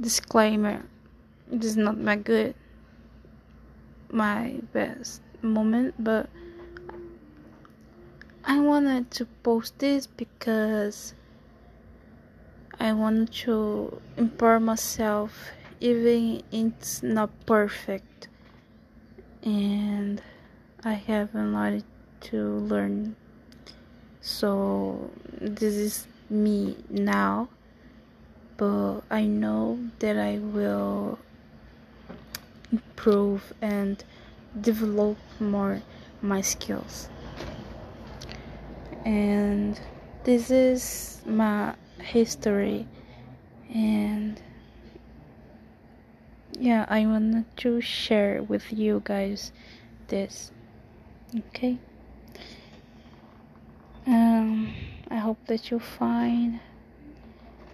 disclaimer this is not my good my best moment but I wanted to post this because I want to empower myself even it's not perfect. And I have a lot to learn. So this is me now but I know that I will improve and develop more my skills. And this is my history and yeah, I wanted to share with you guys this. Okay? Um I hope that you find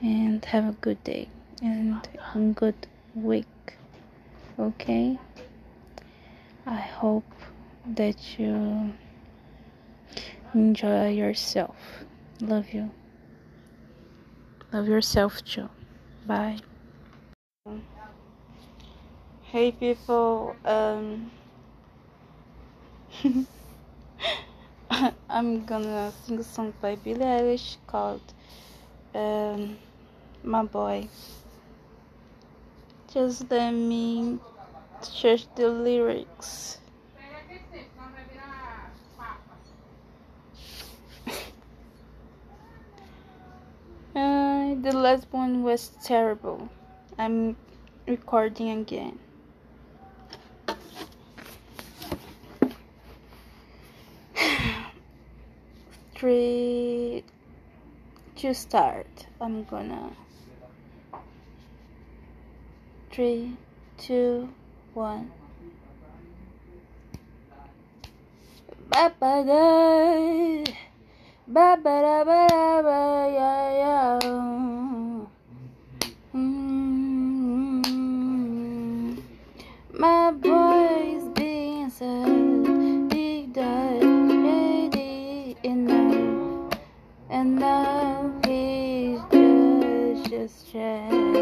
and have a good day and a good week. Okay? I hope that you enjoy yourself. Love you. Love yourself too. Bye. Hey people, um I'm gonna sing a song by Billie Eilish called um my boy. Just let me search the lyrics. uh, the last one was terrible. I'm recording again. Three to start. I'm gonna three, two, one. Ba ba da, ba ba da ba da ba ya ya. Mm. My boy's being said, big died, ready enough, and now he's just just.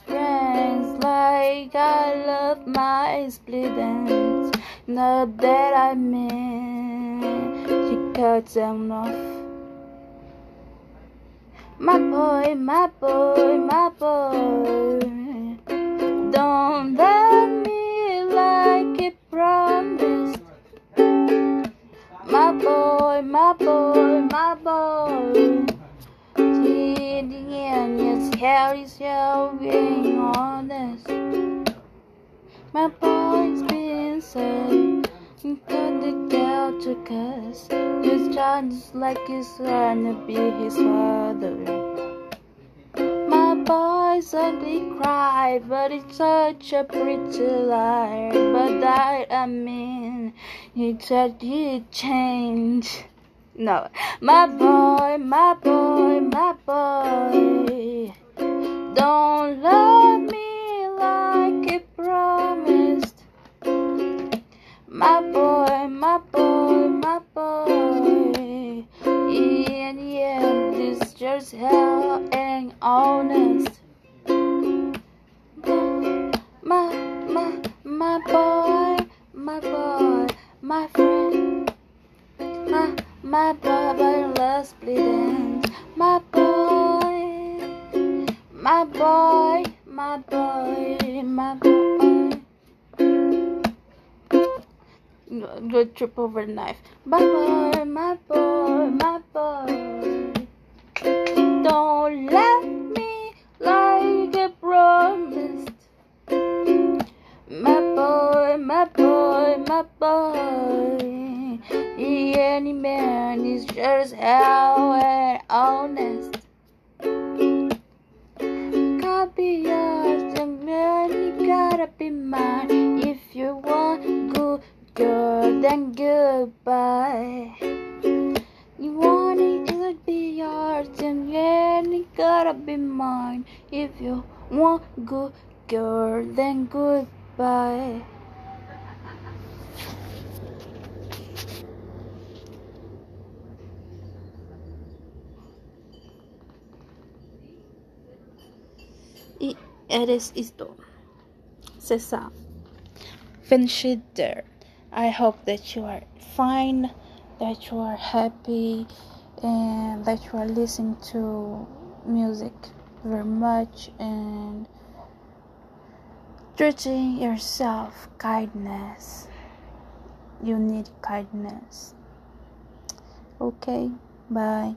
Friends like I love my split ends. Not that I mean she cut them off. My boy, my boy, my boy, don't let me like it promised. My boy, my boy, my boy. In the end, is being honest. My boy's been said, got the girl to cuss. His child just like he's trying to be his father. My boy's ugly cry, but it's such a pretty lie. But that I mean, he said he'd change. No, my boy, my boy, my boy. Don't love me like he promised. My boy, my boy, my boy. The end, this just hell ain't honest. My, my, my boy, my boy, my friend. My, my boy loves bleeding. My boy, my boy, my boy, my boy. Good trip over the knife. My boy, my boy, my boy. Don't let me like I promised. My boy, my boy, my boy. Any man is just how and honest. be mine. If you want good girl, then goodbye. You want it, it'll be yours, and yeah, it gotta be mine. If you want good girl, then goodbye. y eres esto. César. Finish it there. I hope that you are fine, that you are happy, and that you are listening to music very much and treating yourself kindness. You need kindness. Okay, bye.